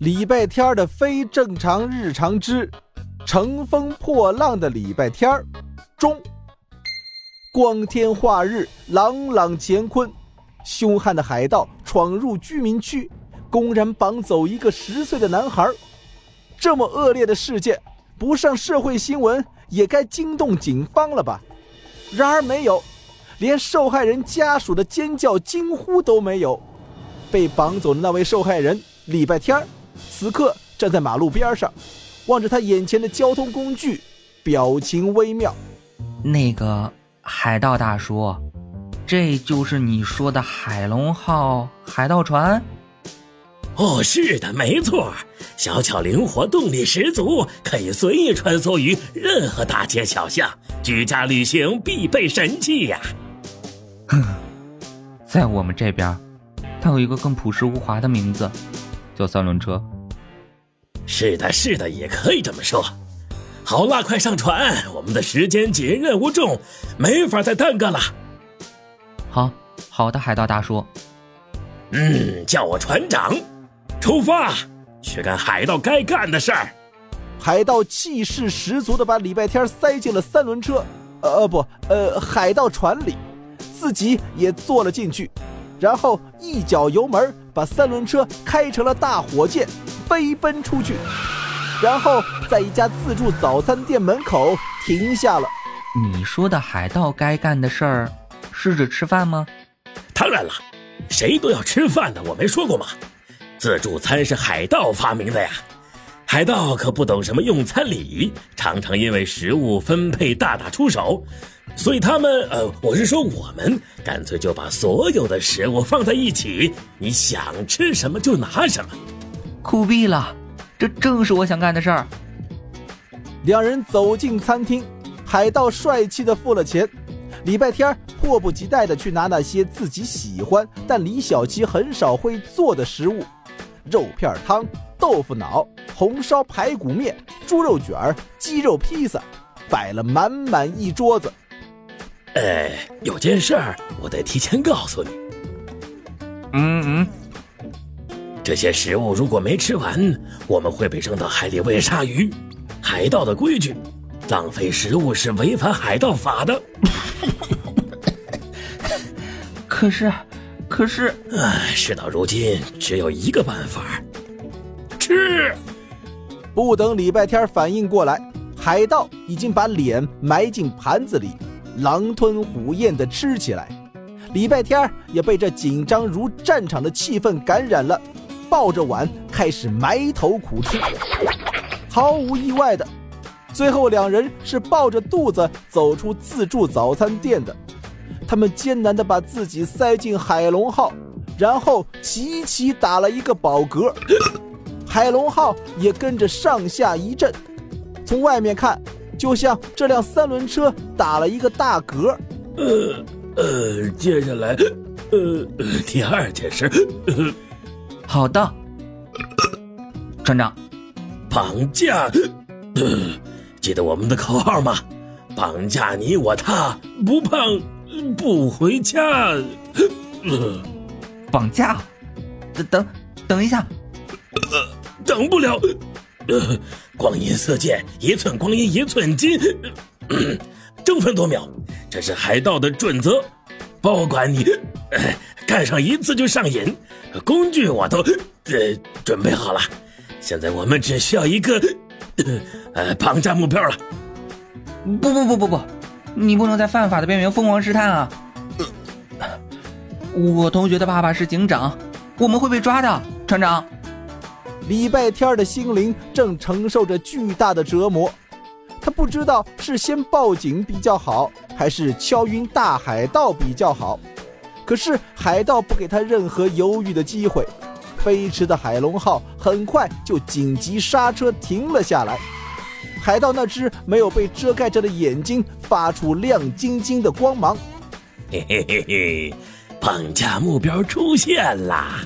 礼拜天的非正常日常之乘风破浪的礼拜天中，光天化日，朗朗乾坤，凶悍的海盗闯入居民区，公然绑走一个十岁的男孩。这么恶劣的事件，不上社会新闻也该惊动警方了吧？然而没有，连受害人家属的尖叫惊呼都没有。被绑走的那位受害人礼拜天儿此刻站在马路边上，望着他眼前的交通工具，表情微妙。那个海盗大叔，这就是你说的海龙号海盗船？哦，是的，没错，小巧灵活，动力十足，可以随意穿梭于任何大街小巷，居家旅行必备神器呀。哼，在我们这边，它有一个更朴实无华的名字。叫三轮车，是的，是的，也可以这么说。好啦，快上船，我们的时间紧，任务重，没法再耽搁了。好，好的，海盗大叔。嗯，叫我船长，出发，去干海盗该干的事儿。海盗气势十足的把礼拜天塞进了三轮车，呃不，呃海盗船里，自己也坐了进去，然后一脚油门。把三轮车开成了大火箭，飞奔出去，然后在一家自助早餐店门口停下了。你说的海盗该干的事儿，是指吃饭吗？当然了，谁都要吃饭的，我没说过吗？自助餐是海盗发明的呀，海盗可不懂什么用餐礼仪，常常因为食物分配大打出手。所以他们，呃，我是说我们，干脆就把所有的食物放在一起，你想吃什么就拿什么，酷毙了！这正是我想干的事儿。两人走进餐厅，海盗帅气的付了钱，礼拜天迫不及待的去拿那些自己喜欢但李小七很少会做的食物：肉片汤、豆腐脑、红烧排骨面、猪肉卷、鸡肉披萨，摆了满满一桌子。哎，有件事儿我得提前告诉你。嗯嗯，这些食物如果没吃完，我们会被扔到海里喂鲨鱼。海盗的规矩，浪费食物是违反海盗法的。可是，可是，唉，事到如今只有一个办法，吃。不等礼拜天反应过来，海盗已经把脸埋进盘子里。狼吞虎咽地吃起来，礼拜天也被这紧张如战场的气氛感染了，抱着碗开始埋头苦吃。毫无意外的，最后两人是抱着肚子走出自助早餐店的。他们艰难地把自己塞进海龙号，然后齐齐打了一个饱嗝，海龙号也跟着上下一震。从外面看。就像这辆三轮车打了一个大嗝。呃呃，接下来，呃，第二件事。好的，船长，绑架。记得我们的口号吗？绑架你我他，不胖不回家。绑架？等等等一下。等不了。呃，光阴似箭，一寸光阴一寸金，争分夺秒，这是海盗的准则。不管你干上一次就上瘾，工具我都呃准备好了。现在我们只需要一个呃绑架目标了。不不不不不，你不能在犯法的边缘疯狂试探啊！我同学的爸爸是警长，我们会被抓的，船长。礼拜天的心灵正承受着巨大的折磨，他不知道是先报警比较好，还是敲晕大海盗比较好。可是海盗不给他任何犹豫的机会，飞驰的海龙号很快就紧急刹车停了下来。海盗那只没有被遮盖着的眼睛发出亮晶晶的光芒。嘿嘿嘿嘿，绑架目标出现啦！